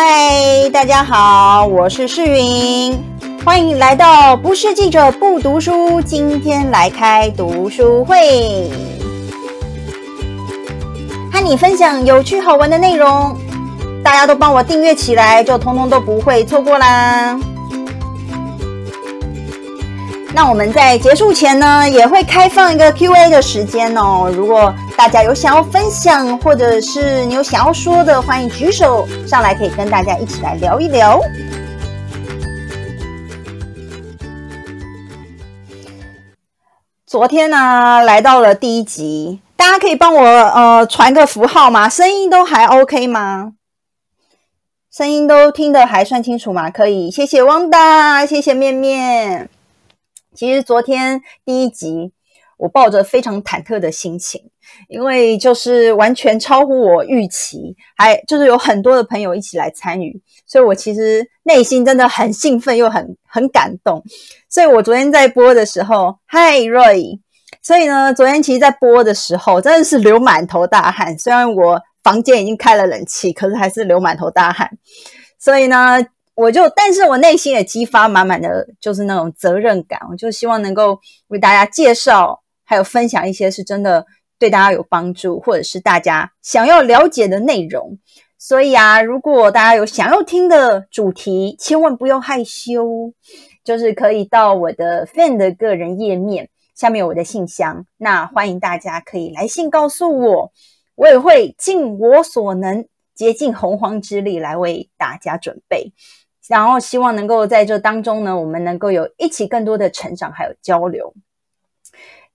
嗨，大家好，我是世云，欢迎来到不是记者不读书，今天来开读书会，和你分享有趣好玩的内容，大家都帮我订阅起来，就通通都不会错过啦。那我们在结束前呢，也会开放一个 Q&A 的时间哦。如果大家有想要分享，或者是你有想要说的，欢迎举手上来，可以跟大家一起来聊一聊。昨天呢，来到了第一集，大家可以帮我呃传个符号吗？声音都还 OK 吗？声音都听得还算清楚吗？可以，谢谢汪达，谢谢面面。其实昨天第一集，我抱着非常忐忑的心情，因为就是完全超乎我预期，还就是有很多的朋友一起来参与，所以我其实内心真的很兴奋又很很感动。所以我昨天在播的时候，嗨 Roy，所以呢，昨天其实，在播的时候真的是流满头大汗。虽然我房间已经开了冷气，可是还是流满头大汗。所以呢。我就，但是我内心也激发满满的就是那种责任感，我就希望能够为大家介绍，还有分享一些是真的对大家有帮助，或者是大家想要了解的内容。所以啊，如果大家有想要听的主题，千万不要害羞，就是可以到我的 fan 的个人页面下面有我的信箱，那欢迎大家可以来信告诉我，我也会尽我所能，竭尽洪荒之力来为大家准备。然后希望能够在这当中呢，我们能够有一起更多的成长，还有交流。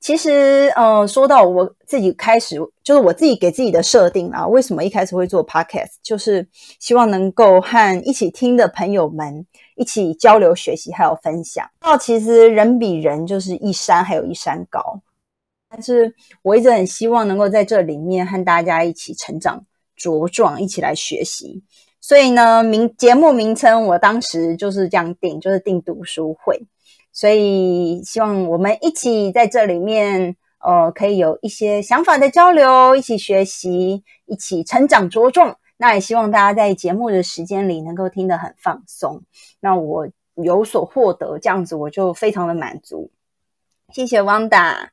其实，呃，说到我自己开始，就是我自己给自己的设定啊，为什么一开始会做 podcast，就是希望能够和一起听的朋友们一起交流、学习，还有分享。那其实人比人就是一山还有一山高，但是我一直很希望能够在这里面和大家一起成长、茁壮，一起来学习。所以呢，名节目名称我当时就是这样定，就是定读书会。所以希望我们一起在这里面，呃，可以有一些想法的交流，一起学习，一起成长茁壮。那也希望大家在节目的时间里能够听得很放松。那我有所获得，这样子我就非常的满足。谢谢汪达，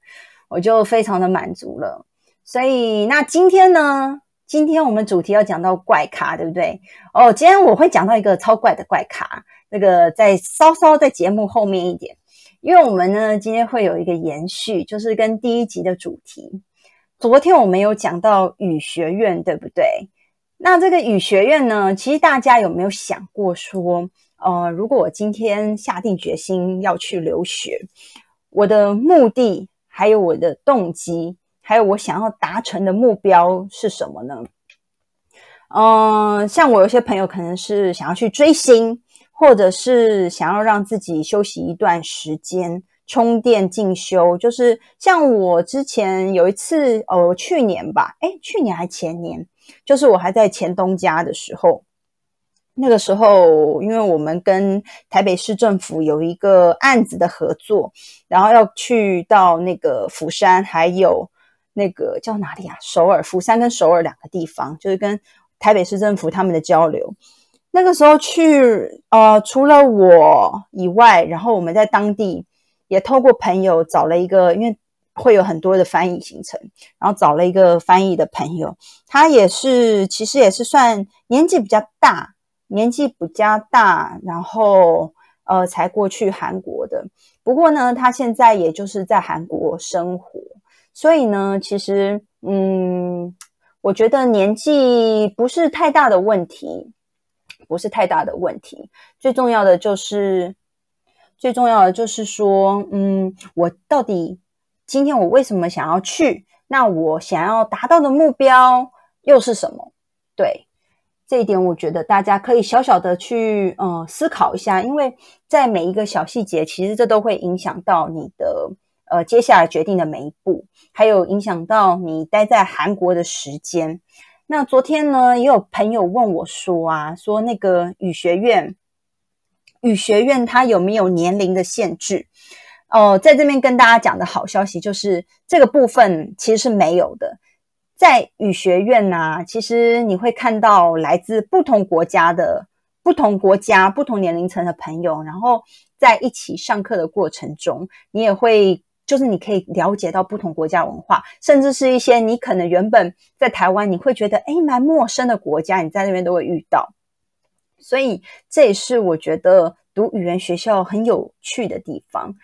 我就非常的满足了。所以那今天呢？今天我们主题要讲到怪咖，对不对？哦，今天我会讲到一个超怪的怪咖，那个在稍稍在节目后面一点，因为我们呢今天会有一个延续，就是跟第一集的主题。昨天我们有讲到语学院，对不对？那这个语学院呢，其实大家有没有想过说，呃，如果我今天下定决心要去留学，我的目的还有我的动机？还有我想要达成的目标是什么呢？嗯，像我有些朋友可能是想要去追星，或者是想要让自己休息一段时间，充电进修。就是像我之前有一次，哦，去年吧，哎，去年还前年，就是我还在前东家的时候，那个时候，因为我们跟台北市政府有一个案子的合作，然后要去到那个釜山，还有。那个叫哪里啊？首尔、釜山跟首尔两个地方，就是跟台北市政府他们的交流。那个时候去，呃，除了我以外，然后我们在当地也透过朋友找了一个，因为会有很多的翻译行程，然后找了一个翻译的朋友，他也是其实也是算年纪比较大，年纪比较大，然后呃才过去韩国的。不过呢，他现在也就是在韩国生活。所以呢，其实，嗯，我觉得年纪不是太大的问题，不是太大的问题。最重要的就是，最重要的就是说，嗯，我到底今天我为什么想要去？那我想要达到的目标又是什么？对这一点，我觉得大家可以小小的去，嗯，思考一下，因为在每一个小细节，其实这都会影响到你的。呃，接下来决定的每一步，还有影响到你待在韩国的时间。那昨天呢，也有朋友问我说啊，说那个语学院，语学院它有没有年龄的限制？哦，在这边跟大家讲的好消息就是，这个部分其实是没有的。在语学院呐，其实你会看到来自不同国家的、不同国家、不同年龄层的朋友，然后在一起上课的过程中，你也会就是你可以了解到不同国家文化，甚至是一些你可能原本在台湾你会觉得诶蛮陌生的国家，你在那边都会遇到。所以这也是我觉得读语言学校很有趣的地方，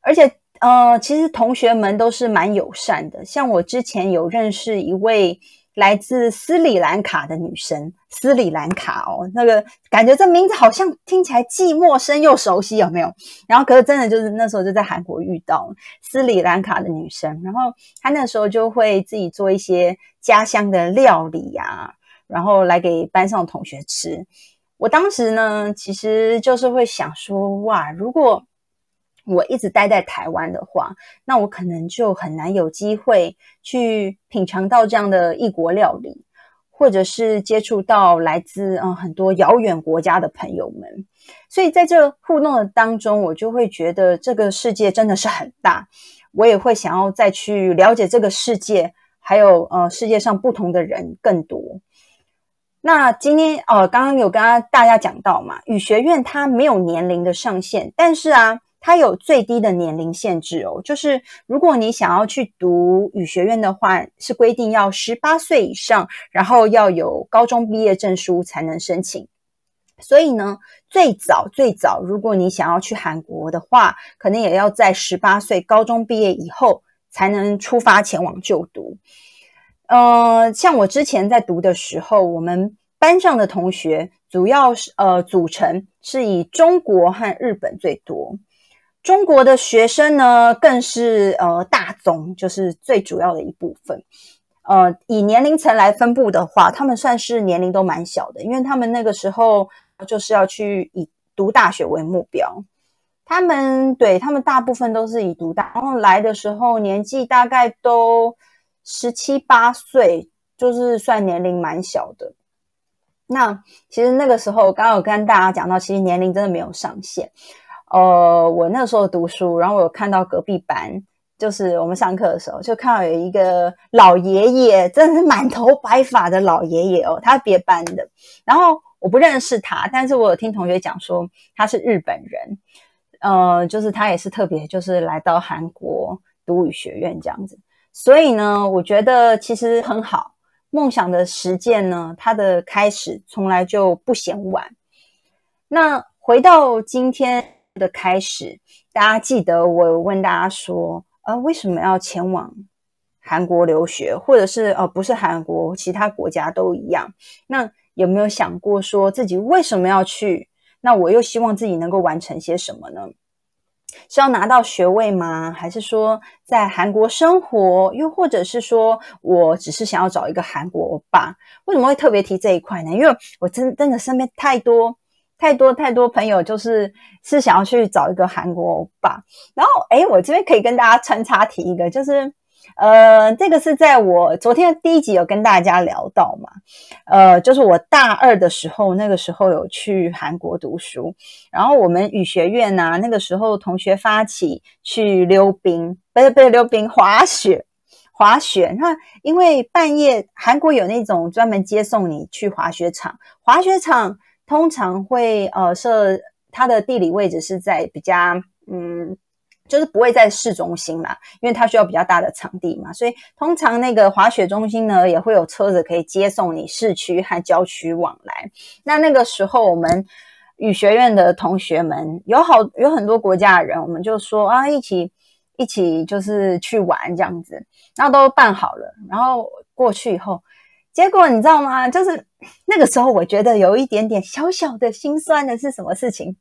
而且。呃，其实同学们都是蛮友善的。像我之前有认识一位来自斯里兰卡的女生，斯里兰卡哦，那个感觉这名字好像听起来既陌生又熟悉，有没有？然后可是真的就是那时候就在韩国遇到斯里兰卡的女生，然后她那时候就会自己做一些家乡的料理呀，然后来给班上同学吃。我当时呢，其实就是会想说，哇，如果我一直待在台湾的话，那我可能就很难有机会去品尝到这样的异国料理，或者是接触到来自嗯很多遥远国家的朋友们。所以在这互动的当中，我就会觉得这个世界真的是很大，我也会想要再去了解这个世界，还有呃世界上不同的人更多。那今天呃刚刚有跟大家讲到嘛，语学院它没有年龄的上限，但是啊。它有最低的年龄限制哦，就是如果你想要去读语学院的话，是规定要十八岁以上，然后要有高中毕业证书才能申请。所以呢，最早最早，如果你想要去韩国的话，可能也要在十八岁高中毕业以后才能出发前往就读。呃，像我之前在读的时候，我们班上的同学主要是呃组成是以中国和日本最多。中国的学生呢，更是呃大宗，就是最主要的一部分。呃，以年龄层来分布的话，他们算是年龄都蛮小的，因为他们那个时候就是要去以读大学为目标。他们对他们大部分都是以读大，然后来的时候年纪大概都十七八岁，就是算年龄蛮小的。那其实那个时候，刚刚有跟大家讲到，其实年龄真的没有上限。呃，我那时候读书，然后我有看到隔壁班，就是我们上课的时候，就看到有一个老爷爷，真的是满头白发的老爷爷哦，他是别班的。然后我不认识他，但是我有听同学讲说他是日本人，呃，就是他也是特别就是来到韩国读语学院这样子。所以呢，我觉得其实很好，梦想的实践呢，它的开始从来就不嫌晚。那回到今天。的开始，大家记得我问大家说，呃，为什么要前往韩国留学，或者是呃，不是韩国，其他国家都一样？那有没有想过说自己为什么要去？那我又希望自己能够完成些什么呢？是要拿到学位吗？还是说在韩国生活？又或者是说我只是想要找一个韩国欧巴？为什么会特别提这一块呢？因为我真真的身边太多。太多太多朋友就是是想要去找一个韩国欧巴，然后哎，我这边可以跟大家穿插提一个，就是呃，这个是在我昨天第一集有跟大家聊到嘛，呃，就是我大二的时候，那个时候有去韩国读书，然后我们语学院呐，那个时候同学发起去溜冰，不是不是溜冰，滑雪，滑雪。那因为半夜韩国有那种专门接送你去滑雪场，滑雪场。通常会呃设它的地理位置是在比较嗯，就是不会在市中心嘛，因为它需要比较大的场地嘛，所以通常那个滑雪中心呢也会有车子可以接送你市区和郊区往来。那那个时候我们语学院的同学们有好有很多国家的人，我们就说啊一起一起就是去玩这样子，然后都办好了，然后过去以后。结果你知道吗？就是那个时候，我觉得有一点点小小的心酸的是什么事情？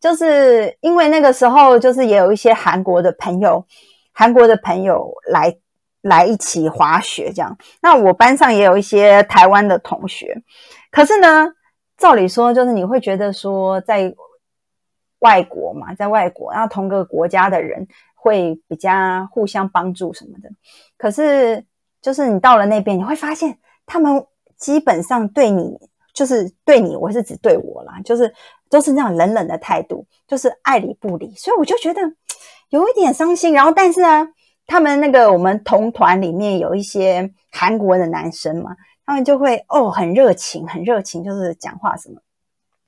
就是因为那个时候，就是也有一些韩国的朋友，韩国的朋友来来一起滑雪这样。那我班上也有一些台湾的同学，可是呢，照理说就是你会觉得说，在外国嘛，在外国，然后同个国家的人会比较互相帮助什么的，可是。就是你到了那边，你会发现他们基本上对你，就是对你，我是指对我啦，就是都是那种冷冷的态度，就是爱理不理，所以我就觉得有一点伤心。然后，但是啊，他们那个我们同团里面有一些韩国的男生嘛，他们就会哦很热情，很热情，就是讲话什么。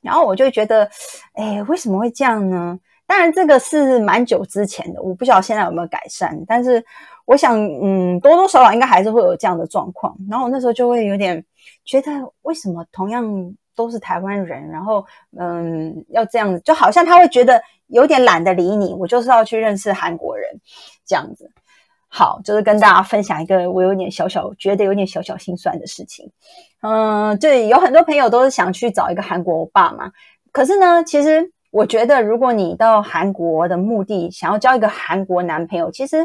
然后我就觉得，哎，为什么会这样呢？当然这个是蛮久之前的，我不晓得现在有没有改善。但是我想，嗯，多多少少应该还是会有这样的状况。然后我那时候就会有点觉得，为什么同样都是台湾人，然后嗯要这样子，就好像他会觉得有点懒得理你。我就是要去认识韩国人这样子。好，就是跟大家分享一个我有点小小觉得有点小小心酸的事情。嗯，对，有很多朋友都是想去找一个韩国欧巴嘛。可是呢，其实我觉得，如果你到韩国的目的想要交一个韩国男朋友，其实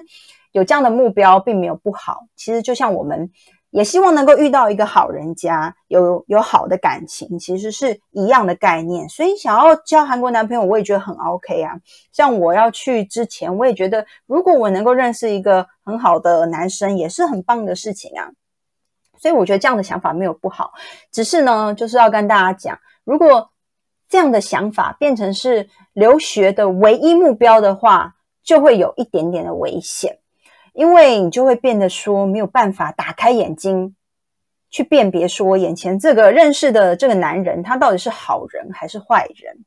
有这样的目标并没有不好。其实就像我们。也希望能够遇到一个好人家，有有好的感情，其实是一样的概念。所以想要交韩国男朋友，我也觉得很 OK 啊。像我要去之前，我也觉得如果我能够认识一个很好的男生，也是很棒的事情啊。所以我觉得这样的想法没有不好，只是呢，就是要跟大家讲，如果这样的想法变成是留学的唯一目标的话，就会有一点点的危险。因为你就会变得说没有办法打开眼睛去辨别说眼前这个认识的这个男人他到底是好人还是坏人。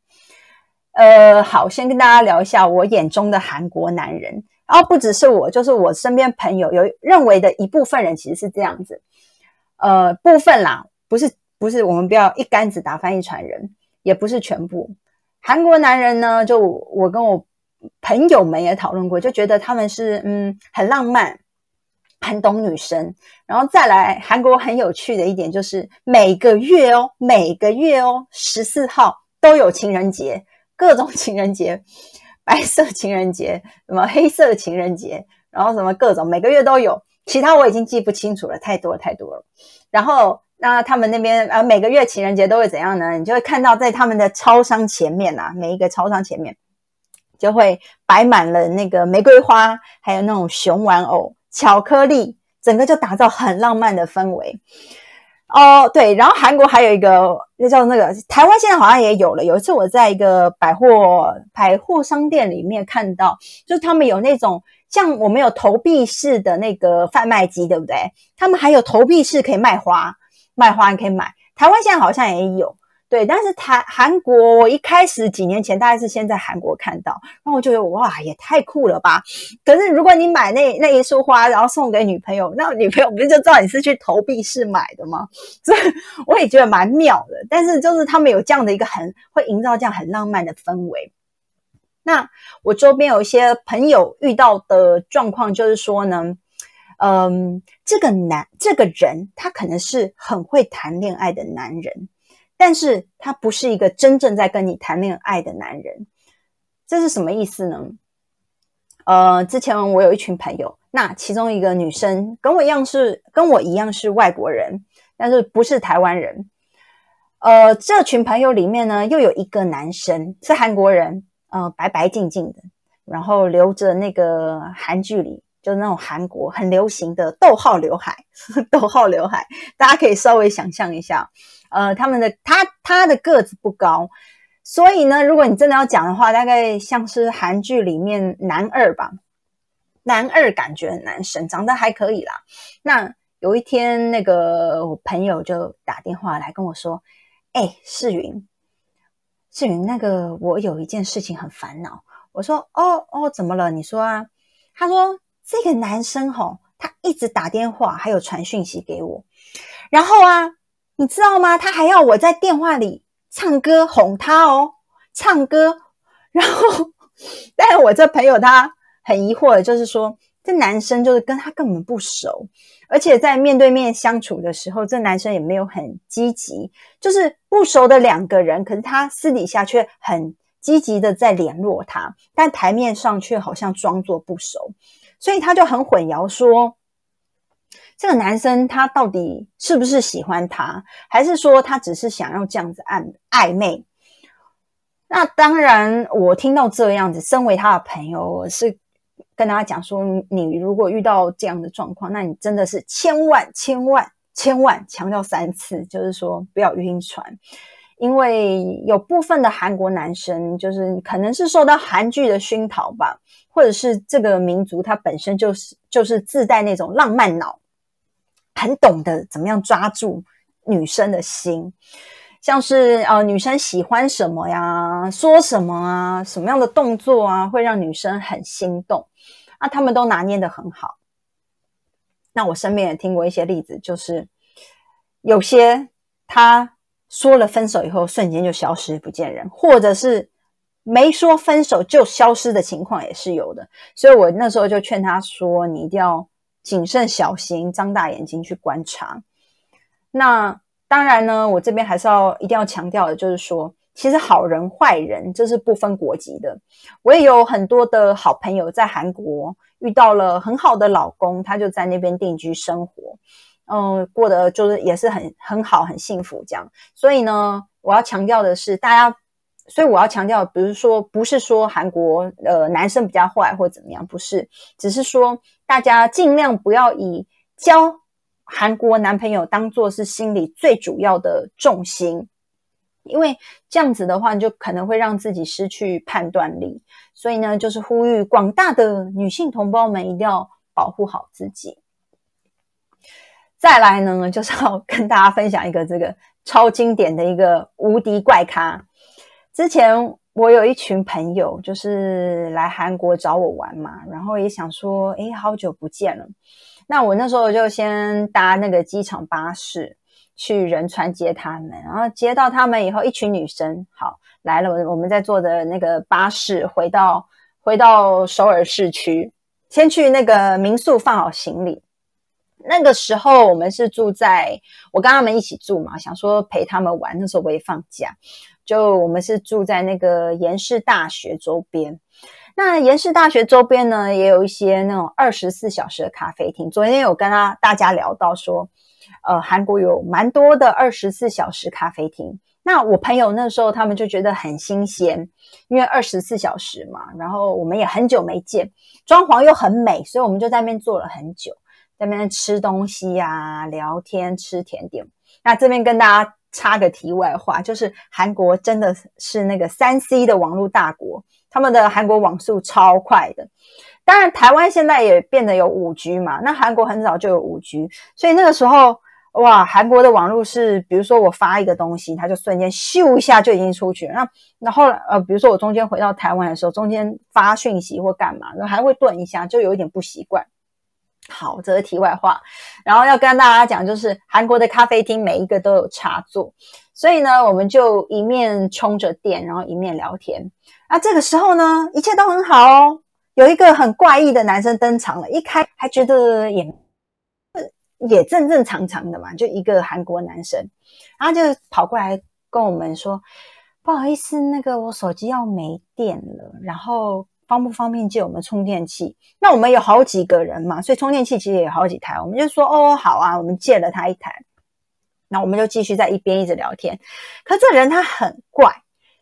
呃，好，先跟大家聊一下我眼中的韩国男人，然后不只是我，就是我身边朋友有认为的一部分人其实是这样子。呃，部分啦，不是不是，我们不要一竿子打翻一船人，也不是全部。韩国男人呢，就我跟我。朋友们也讨论过，就觉得他们是嗯很浪漫，很懂女生。然后再来，韩国很有趣的一点就是每个月哦，每个月哦，十四号都有情人节，各种情人节，白色情人节，什么黑色情人节，然后什么各种，每个月都有。其他我已经记不清楚了，太多太多了。然后那他们那边呃每个月情人节都会怎样呢？你就会看到在他们的超商前面呐，每一个超商前面。就会摆满了那个玫瑰花，还有那种熊玩偶、巧克力，整个就打造很浪漫的氛围。哦，对，然后韩国还有一个，那叫那个台湾现在好像也有了。有一次我在一个百货百货商店里面看到，就他们有那种像我们有投币式的那个贩卖机，对不对？他们还有投币式可以卖花，卖花你可以买。台湾现在好像也有。对，但是台韩国，我一开始几年前大概是先在韩国看到，然后我就觉得哇，也太酷了吧！可是如果你买那那一束花，然后送给女朋友，那女朋友不是就知道你是去投币式买的吗？所以我也觉得蛮妙的。但是就是他们有这样的一个很会营造这样很浪漫的氛围。那我周边有一些朋友遇到的状况就是说呢，嗯，这个男这个人他可能是很会谈恋爱的男人。但是他不是一个真正在跟你谈恋爱的男人，这是什么意思呢？呃，之前我有一群朋友，那其中一个女生跟我一样是跟我一样是外国人，但是不是台湾人。呃，这群朋友里面呢，又有一个男生是韩国人，呃，白白净净的，然后留着那个韩剧里就是那种韩国很流行的逗号刘海，逗号刘海，大家可以稍微想象一下。呃，他们的他他的个子不高，所以呢，如果你真的要讲的话，大概像是韩剧里面男二吧，男二感觉男生长得还可以啦。那有一天，那个我朋友就打电话来跟我说：“哎，世云，世云，那个我有一件事情很烦恼。”我说：“哦哦，怎么了？你说啊。”他说：“这个男生吼，他一直打电话，还有传讯息给我，然后啊。”你知道吗？他还要我在电话里唱歌哄他哦，唱歌。然后，但我这朋友他很疑惑，就是说这男生就是跟他根本不熟，而且在面对面相处的时候，这男生也没有很积极，就是不熟的两个人，可是他私底下却很积极的在联络他，但台面上却好像装作不熟，所以他就很混淆说。这个男生他到底是不是喜欢他，还是说他只是想要这样子暧暧昧？那当然，我听到这样子，身为他的朋友，我是跟他讲说：你如果遇到这样的状况，那你真的是千万千万千万强调三次，就是说不要晕船，因为有部分的韩国男生，就是可能是受到韩剧的熏陶吧，或者是这个民族它本身就是就是自带那种浪漫脑，很懂得怎么样抓住女生的心，像是呃女生喜欢什么呀，说什么啊，什么样的动作啊，会让女生很心动，啊，他们都拿捏的很好。那我身边也听过一些例子，就是有些他。说了分手以后，瞬间就消失不见人，或者是没说分手就消失的情况也是有的。所以我那时候就劝他说：“你一定要谨慎小心，张大眼睛去观察。”那当然呢，我这边还是要一定要强调的，就是说，其实好人坏人这是不分国籍的。我也有很多的好朋友在韩国遇到了很好的老公，他就在那边定居生活。嗯，过得就是也是很很好，很幸福这样。所以呢，我要强调的是，大家，所以我要强调，比如说，不是说韩国呃男生比较坏或怎么样，不是，只是说大家尽量不要以交韩国男朋友当做是心里最主要的重心，因为这样子的话，就可能会让自己失去判断力。所以呢，就是呼吁广大的女性同胞们一定要保护好自己。再来呢，就是要跟大家分享一个这个超经典的一个无敌怪咖。之前我有一群朋友，就是来韩国找我玩嘛，然后也想说，哎，好久不见了。那我那时候就先搭那个机场巴士去仁川接他们，然后接到他们以后，一群女生好来了，我们在坐的那个巴士回到回到首尔市区，先去那个民宿放好行李。那个时候我们是住在我跟他们一起住嘛，想说陪他们玩。那时候我也放假，就我们是住在那个延世大学周边。那延世大学周边呢，也有一些那种二十四小时的咖啡厅。昨天有跟他大家聊到说，呃，韩国有蛮多的二十四小时咖啡厅。那我朋友那时候他们就觉得很新鲜，因为二十四小时嘛，然后我们也很久没见，装潢又很美，所以我们就在那边坐了很久。在那边吃东西呀，聊天吃甜点。那这边跟大家插个题外话，就是韩国真的是那个三 C 的网络大国，他们的韩国网速超快的。当然，台湾现在也变得有五 G 嘛，那韩国很早就有五 G，所以那个时候哇，韩国的网络是，比如说我发一个东西，它就瞬间咻一下就已经出去。那那后来呃，比如说我中间回到台湾的时候，中间发讯息或干嘛，然后还会顿一下，就有一点不习惯。好，这是题外话。然后要跟大家讲，就是韩国的咖啡厅每一个都有插座，所以呢，我们就一面充着电，然后一面聊天。那这个时候呢，一切都很好哦。有一个很怪异的男生登场了，一开还觉得也也正正常常的嘛，就一个韩国男生，然后就跑过来跟我们说：“不好意思，那个我手机要没电了。”然后。方不方便借我们充电器？那我们有好几个人嘛，所以充电器其实也有好几台。我们就说哦，好啊，我们借了他一台。那我们就继续在一边一直聊天。可这人他很怪，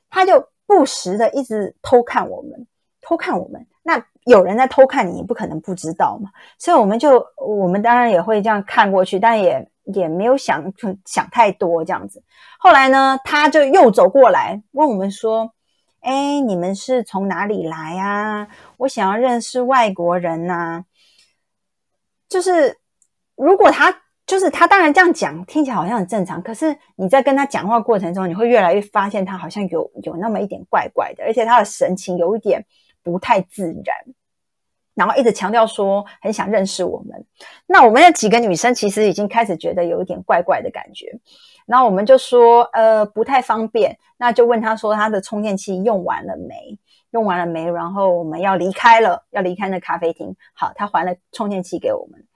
他就不时的一直偷看我们，偷看我们。那有人在偷看你，你不可能不知道嘛。所以我们就，我们当然也会这样看过去，但也也没有想想太多这样子。后来呢，他就又走过来问我们说。哎，你们是从哪里来啊？我想要认识外国人呐。就是如果他就是他，当然这样讲听起来好像很正常。可是你在跟他讲话过程中，你会越来越发现他好像有有那么一点怪怪的，而且他的神情有一点不太自然。然后一直强调说很想认识我们。那我们那几个女生其实已经开始觉得有一点怪怪的感觉。然后我们就说，呃，不太方便，那就问他说，他的充电器用完了没？用完了没？然后我们要离开了，要离开那咖啡厅。好，他还了充电器给我们。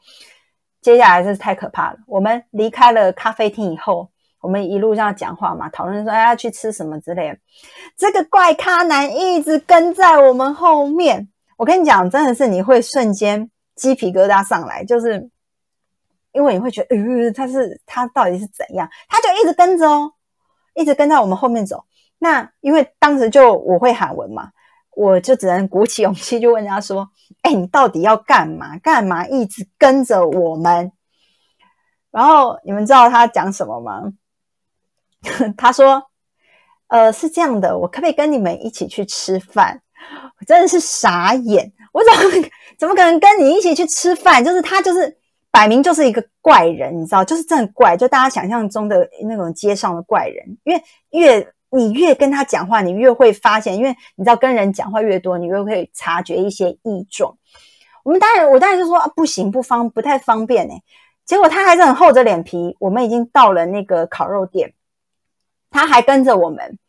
接下来是太可怕了。我们离开了咖啡厅以后，我们一路上讲话嘛，讨论说，哎，要去吃什么之类的。这个怪咖男一直跟在我们后面。我跟你讲，真的是你会瞬间鸡皮疙瘩上来，就是。因为你会觉得，呃，他是他到底是怎样？他就一直跟着哦，一直跟在我们后面走。那因为当时就我会喊文嘛，我就只能鼓起勇气就问他说：“哎，你到底要干嘛？干嘛一直跟着我们？”然后你们知道他讲什么吗？他说：“呃，是这样的，我可不可以跟你们一起去吃饭？我真的是傻眼，我怎么 怎么可能跟你一起去吃饭？就是他就是摆明就是一个怪人，你知道，就是真的怪，就大家想象中的那种街上的怪人。因为越你越跟他讲话，你越会发现，因为你知道跟人讲话越多，你越会察觉一些异状。我们当然，我当然就说啊，不行，不方不太方便呢。结果他还是很厚着脸皮，我们已经到了那个烤肉店，他还跟着我们。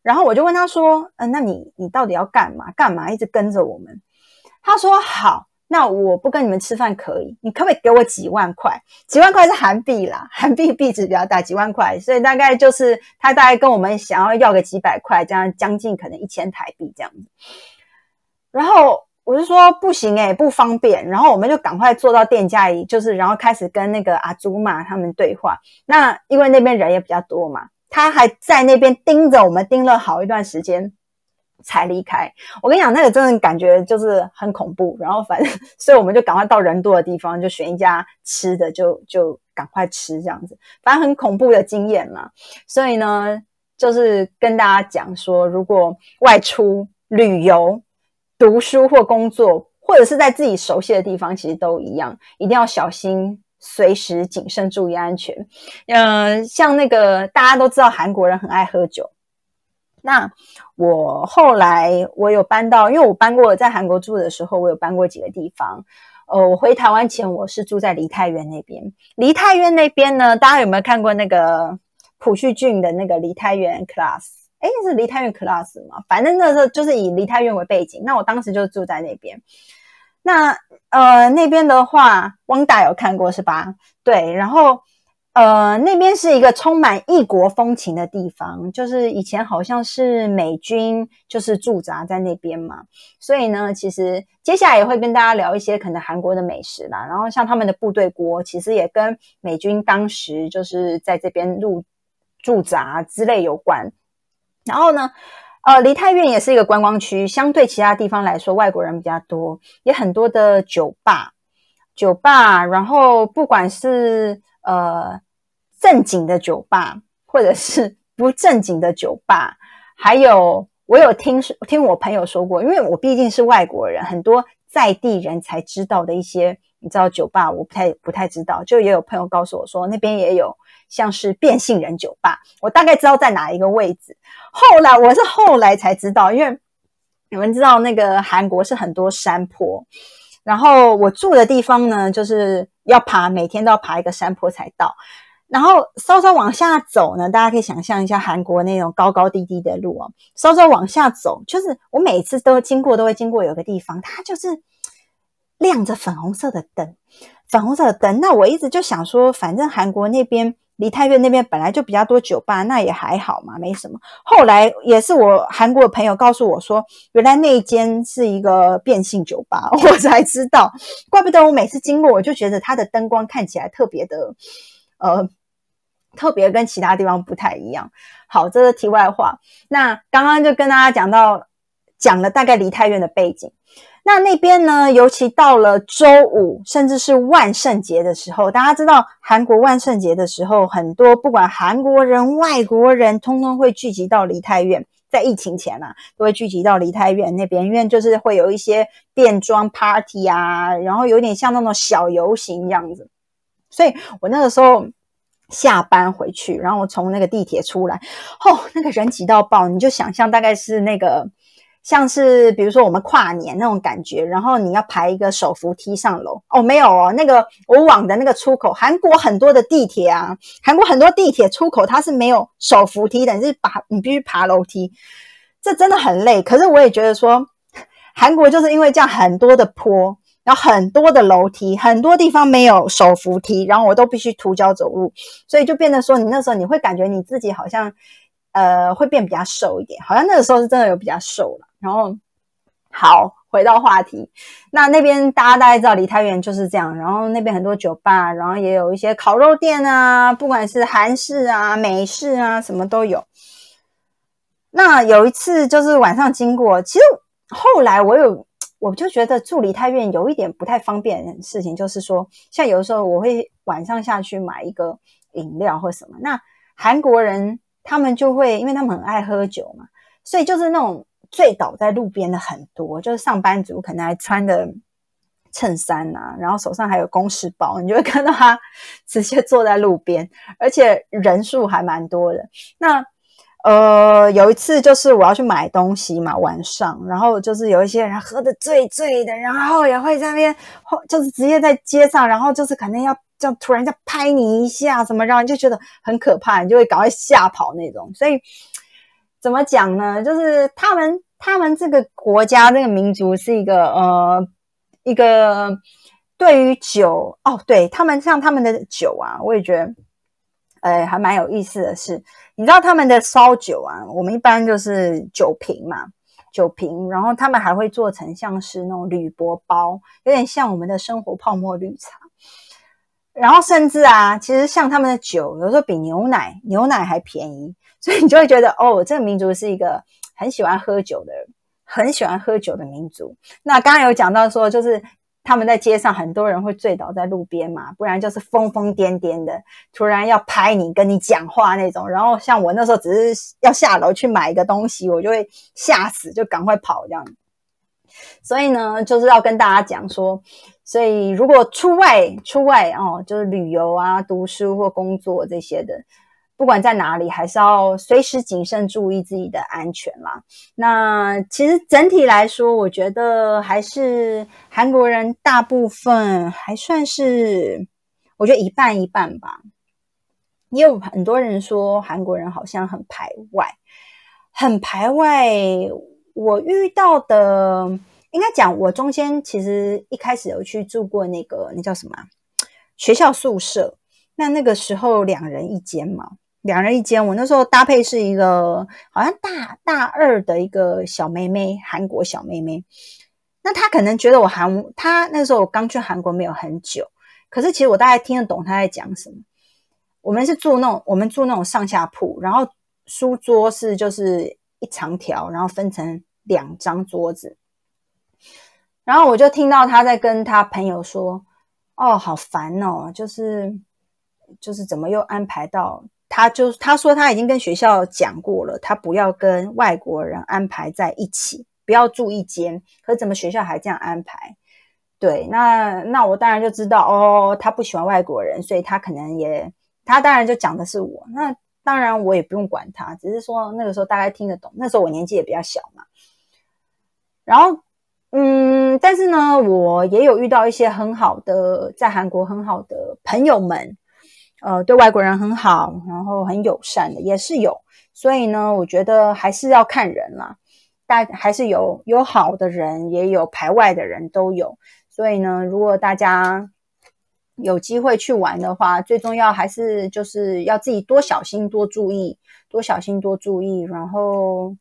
然后我就问他说：“嗯，那你你到底要干嘛？干嘛一直跟着我们？”他说：“好，那我不跟你们吃饭可以，你可不可以给我几万块？几万块是韩币啦，韩币币值比较大，几万块，所以大概就是他大概跟我们想要要个几百块，这样将近可能一千台币这样子。然后我就说不行诶，不方便。然后我们就赶快坐到店家里，就是然后开始跟那个阿祖玛他们对话。那因为那边人也比较多嘛。”他还在那边盯着我们，盯了好一段时间才离开。我跟你讲，那个真的感觉就是很恐怖。然后反正，所以我们就赶快到人多的地方，就选一家吃的，就就赶快吃这样子。反正很恐怖的经验嘛。所以呢，就是跟大家讲说，如果外出旅游、读书或工作，或者是在自己熟悉的地方，其实都一样，一定要小心。随时谨慎，注意安全。嗯，像那个大家都知道，韩国人很爱喝酒。那我后来我有搬到，因为我搬过在韩国住的时候，我有搬过几个地方。呃，我回台湾前，我是住在梨泰院那边。梨泰院那边呢，大家有没有看过那个朴叙俊的那个梨泰院 class？哎，是梨泰院 class 吗？反正那时候就是以梨泰院为背景。那我当时就住在那边。那呃那边的话，汪大有看过是吧？对，然后呃那边是一个充满异国风情的地方，就是以前好像是美军就是驻扎在那边嘛，所以呢，其实接下来也会跟大家聊一些可能韩国的美食啦，然后像他们的部队锅，其实也跟美军当时就是在这边入驻扎之类有关，然后呢。呃，梨泰院也是一个观光区，相对其他地方来说，外国人比较多，也很多的酒吧，酒吧，然后不管是呃正经的酒吧，或者是 不正经的酒吧，还有我有听听我朋友说过，因为我毕竟是外国人，很多在地人才知道的一些，你知道酒吧，我不太不太知道，就也有朋友告诉我说，那边也有。像是变性人酒吧，我大概知道在哪一个位置。后来我是后来才知道，因为你们知道那个韩国是很多山坡，然后我住的地方呢，就是要爬，每天都要爬一个山坡才到。然后稍稍往下走呢，大家可以想象一下韩国那种高高低低的路哦。稍稍往下走，就是我每次都经过，都会经过有个地方，它就是亮着粉红色的灯，粉红色的灯。那我一直就想说，反正韩国那边。梨泰院那边本来就比较多酒吧，那也还好嘛，没什么。后来也是我韩国的朋友告诉我说，原来那一间是一个变性酒吧，我才知道。怪不得我每次经过，我就觉得它的灯光看起来特别的，呃，特别跟其他地方不太一样。好，这是题外话。那刚刚就跟大家讲到，讲了大概梨泰院的背景。那那边呢？尤其到了周五，甚至是万圣节的时候，大家知道韩国万圣节的时候，很多不管韩国人、外国人，通通会聚集到梨泰院。在疫情前啊，都会聚集到梨泰院那边，因为就是会有一些变装 party 啊，然后有点像那种小游行这样子。所以我那个时候下班回去，然后我从那个地铁出来，哦，那个人挤到爆，你就想象大概是那个。像是比如说我们跨年那种感觉，然后你要排一个手扶梯上楼哦，没有哦，那个我往的那个出口，韩国很多的地铁啊，韩国很多地铁出口它是没有手扶梯的，你是爬你必须爬楼梯，这真的很累。可是我也觉得说，韩国就是因为这样很多的坡，然后很多的楼梯，很多地方没有手扶梯，然后我都必须涂脚走路，所以就变得说，你那时候你会感觉你自己好像呃会变比较瘦一点，好像那个时候是真的有比较瘦了。然后，好，回到话题，那那边大家大概知道梨泰院就是这样。然后那边很多酒吧，然后也有一些烤肉店啊，不管是韩式啊、美式啊，什么都有。那有一次就是晚上经过，其实后来我有，我就觉得住梨泰院有一点不太方便的事情，就是说，像有的时候我会晚上下去买一个饮料或什么，那韩国人。他们就会，因为他们很爱喝酒嘛，所以就是那种醉倒在路边的很多，就是上班族可能还穿的衬衫呐，然后手上还有公事包，你就会看到他 直接坐在路边，而且人数还蛮多的。那呃，有一次就是我要去买东西嘛，晚上，然后就是有一些人喝的醉醉的，然后也会在那边，就是直接在街上，然后就是可能要这样突然间拍你一下，什么，然后你就觉得很可怕，你就会赶快吓跑那种。所以怎么讲呢？就是他们他们这个国家这个民族是一个呃一个对于酒哦，对他们像他们的酒啊，我也觉得。呃，还蛮有意思的是，你知道他们的烧酒啊，我们一般就是酒瓶嘛，酒瓶，然后他们还会做成像是那种铝箔包，有点像我们的生活泡沫绿茶。然后甚至啊，其实像他们的酒，有时候比牛奶牛奶还便宜，所以你就会觉得哦，这个民族是一个很喜欢喝酒的，很喜欢喝酒的民族。那刚刚有讲到说，就是。他们在街上，很多人会醉倒在路边嘛，不然就是疯疯癫癫的，突然要拍你、跟你讲话那种。然后像我那时候只是要下楼去买一个东西，我就会吓死，就赶快跑这样。所以呢，就是要跟大家讲说，所以如果出外出外哦，就是旅游啊、读书或工作这些的。不管在哪里，还是要随时谨慎注意自己的安全啦。那其实整体来说，我觉得还是韩国人大部分还算是，我觉得一半一半吧。也有很多人说韩国人好像很排外，很排外。我遇到的，应该讲我中间其实一开始有去住过那个那叫什么学校宿舍，那那个时候两人一间嘛。两人一间，我那时候搭配是一个好像大大二的一个小妹妹，韩国小妹妹。那她可能觉得我韩，她那时候我刚去韩国没有很久，可是其实我大概听得懂她在讲什么。我们是住那种，我们住那种上下铺，然后书桌是就是一长条，然后分成两张桌子。然后我就听到他在跟他朋友说：“哦，好烦哦，就是就是怎么又安排到。”他就他说他已经跟学校讲过了，他不要跟外国人安排在一起，不要住一间。可怎么学校还这样安排？对，那那我当然就知道哦，他不喜欢外国人，所以他可能也他当然就讲的是我。那当然我也不用管他，只是说那个时候大概听得懂。那时候我年纪也比较小嘛。然后，但是呢，我也有遇到一些很好的在韩国很好的朋友们。呃，对外国人很好，然后很友善的也是有，所以呢，我觉得还是要看人啦，大还是有有好的人，也有排外的人都有，所以呢，如果大家有机会去玩的话，最重要还是就是要自己多小心、多注意、多小心、多注意，然后，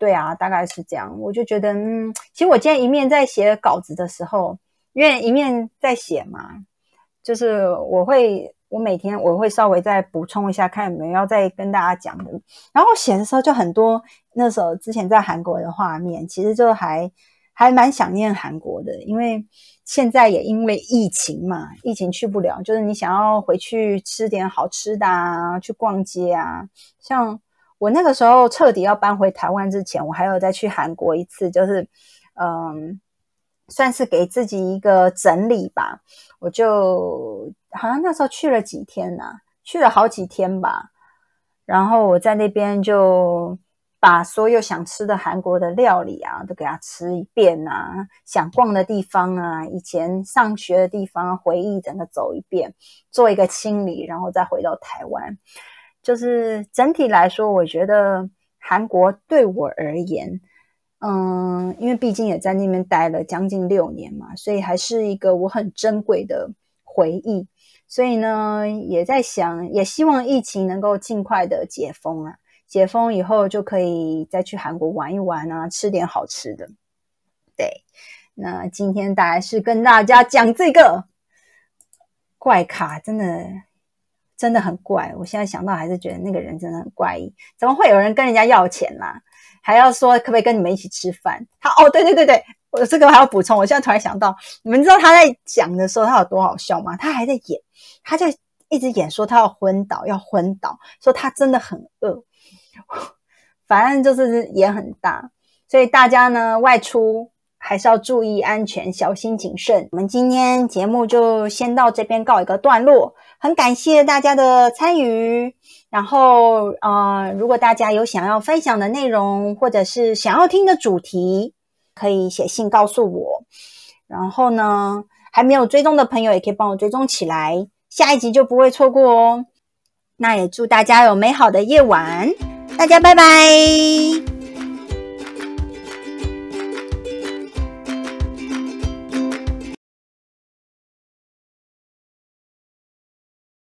对啊，大概是这样。我就觉得，嗯，其实我今天一面在写稿子的时候，因为一面在写嘛，就是我会。我每天我会稍微再补充一下，看有没有要再跟大家讲的。然后写的时候就很多，那时候之前在韩国的画面，其实就还还蛮想念韩国的，因为现在也因为疫情嘛，疫情去不了，就是你想要回去吃点好吃的啊，去逛街啊。像我那个时候彻底要搬回台湾之前，我还有再去韩国一次，就是嗯。算是给自己一个整理吧，我就好像那时候去了几天呢，去了好几天吧。然后我在那边就把所有想吃的韩国的料理啊，都给他吃一遍啊，想逛的地方啊，以前上学的地方，回忆整个走一遍，做一个清理，然后再回到台湾。就是整体来说，我觉得韩国对我而言。嗯，因为毕竟也在那边待了将近六年嘛，所以还是一个我很珍贵的回忆。所以呢，也在想，也希望疫情能够尽快的解封啊，解封以后就可以再去韩国玩一玩啊，吃点好吃的。对，那今天大概是跟大家讲这个怪卡，真的真的很怪。我现在想到还是觉得那个人真的很怪异，怎么会有人跟人家要钱啦？还要说可不可以跟你们一起吃饭？他哦，对对对对，我这个还要补充。我现在突然想到，你们知道他在讲的时候他有多好笑吗？他还在演，他在一直演说他要昏倒，要昏倒，说他真的很饿，反正就是演很大。所以大家呢外出还是要注意安全，小心谨慎。我们今天节目就先到这边告一个段落，很感谢大家的参与。然后呃，如果大家有想要分享的内容，或者是想要听的主题，可以写信告诉我。然后呢，还没有追踪的朋友也可以帮我追踪起来，下一集就不会错过哦。那也祝大家有美好的夜晚，大家拜拜。